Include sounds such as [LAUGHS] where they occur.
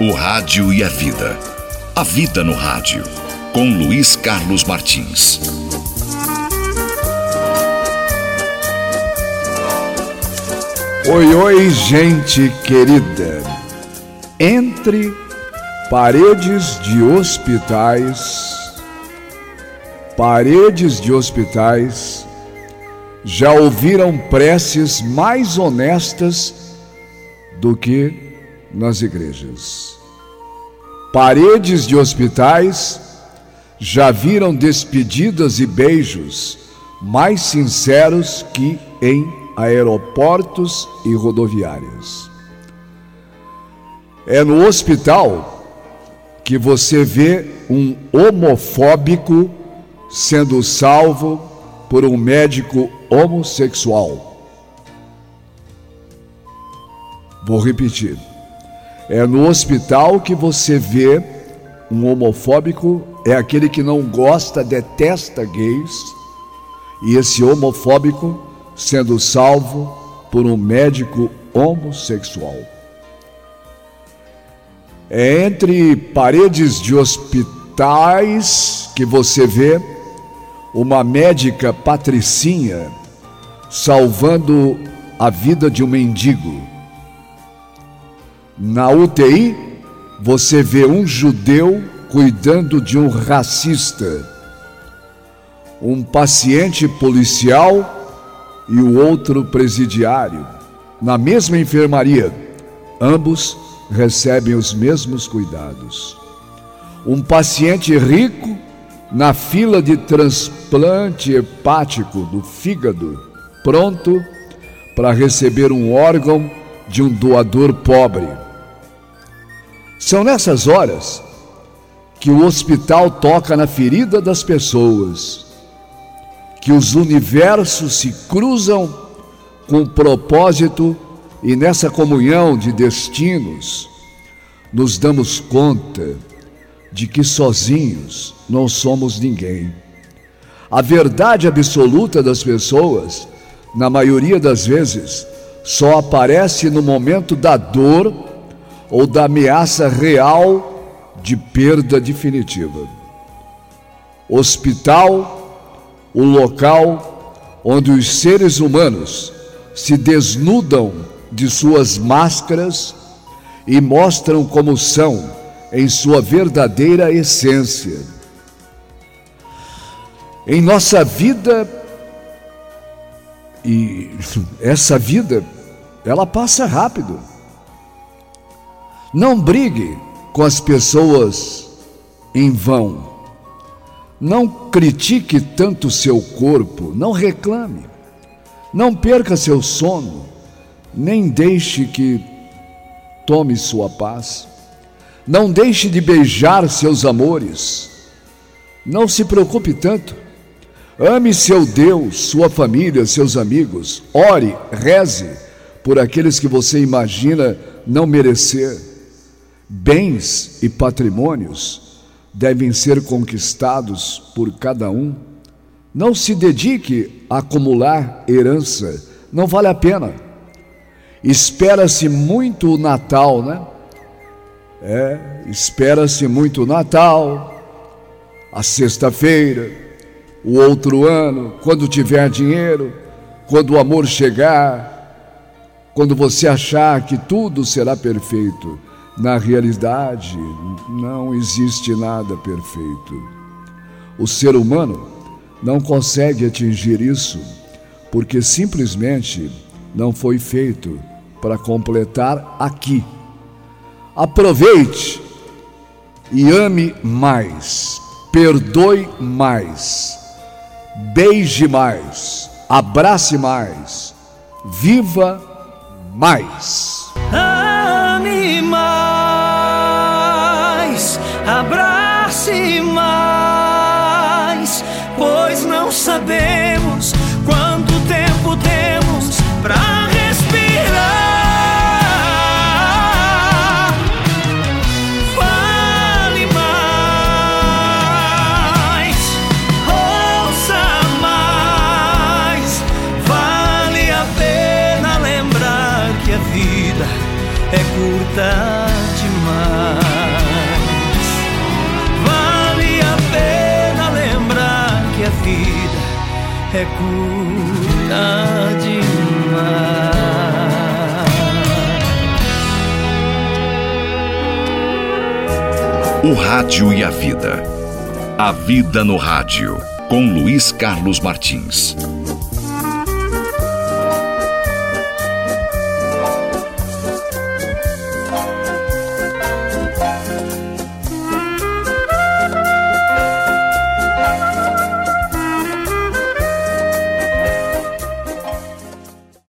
O Rádio e a Vida. A Vida no Rádio. Com Luiz Carlos Martins. Oi, oi, gente querida. Entre paredes de hospitais, paredes de hospitais, já ouviram preces mais honestas do que nas igrejas. Paredes de hospitais já viram despedidas e beijos mais sinceros que em aeroportos e rodoviárias. É no hospital que você vê um homofóbico sendo salvo por um médico homossexual. Vou repetir. É no hospital que você vê um homofóbico, é aquele que não gosta, detesta gays, e esse homofóbico sendo salvo por um médico homossexual. É entre paredes de hospitais que você vê uma médica patricinha salvando a vida de um mendigo na UTI, você vê um judeu cuidando de um racista, um paciente policial e o outro presidiário. Na mesma enfermaria, ambos recebem os mesmos cuidados. Um paciente rico na fila de transplante hepático do fígado, pronto para receber um órgão de um doador pobre são nessas horas que o hospital toca na ferida das pessoas, que os universos se cruzam com propósito e nessa comunhão de destinos nos damos conta de que sozinhos não somos ninguém. A verdade absoluta das pessoas, na maioria das vezes, só aparece no momento da dor ou da ameaça real de perda definitiva. Hospital, o local onde os seres humanos se desnudam de suas máscaras e mostram como são em sua verdadeira essência. Em nossa vida, e [LAUGHS] essa vida, ela passa rápido. Não brigue com as pessoas em vão. Não critique tanto seu corpo, não reclame. Não perca seu sono, nem deixe que tome sua paz. Não deixe de beijar seus amores. Não se preocupe tanto. Ame seu Deus, sua família, seus amigos. Ore, reze por aqueles que você imagina não merecer. Bens e patrimônios devem ser conquistados por cada um. Não se dedique a acumular herança, não vale a pena. Espera-se muito o Natal, né? É, espera-se muito o Natal, a sexta-feira, o outro ano, quando tiver dinheiro, quando o amor chegar, quando você achar que tudo será perfeito. Na realidade, não existe nada perfeito. O ser humano não consegue atingir isso porque simplesmente não foi feito para completar aqui. Aproveite e ame mais, perdoe mais, beije mais, abrace mais, viva mais. Ame mais sabemos quanto tempo temos para respirar. Fale mais, ouça mais, vale a pena lembrar que a vida curta demais. Vale a pena lembrar que a vida é curta demais. O Rádio e a Vida. A Vida no Rádio, com Luiz Carlos Martins.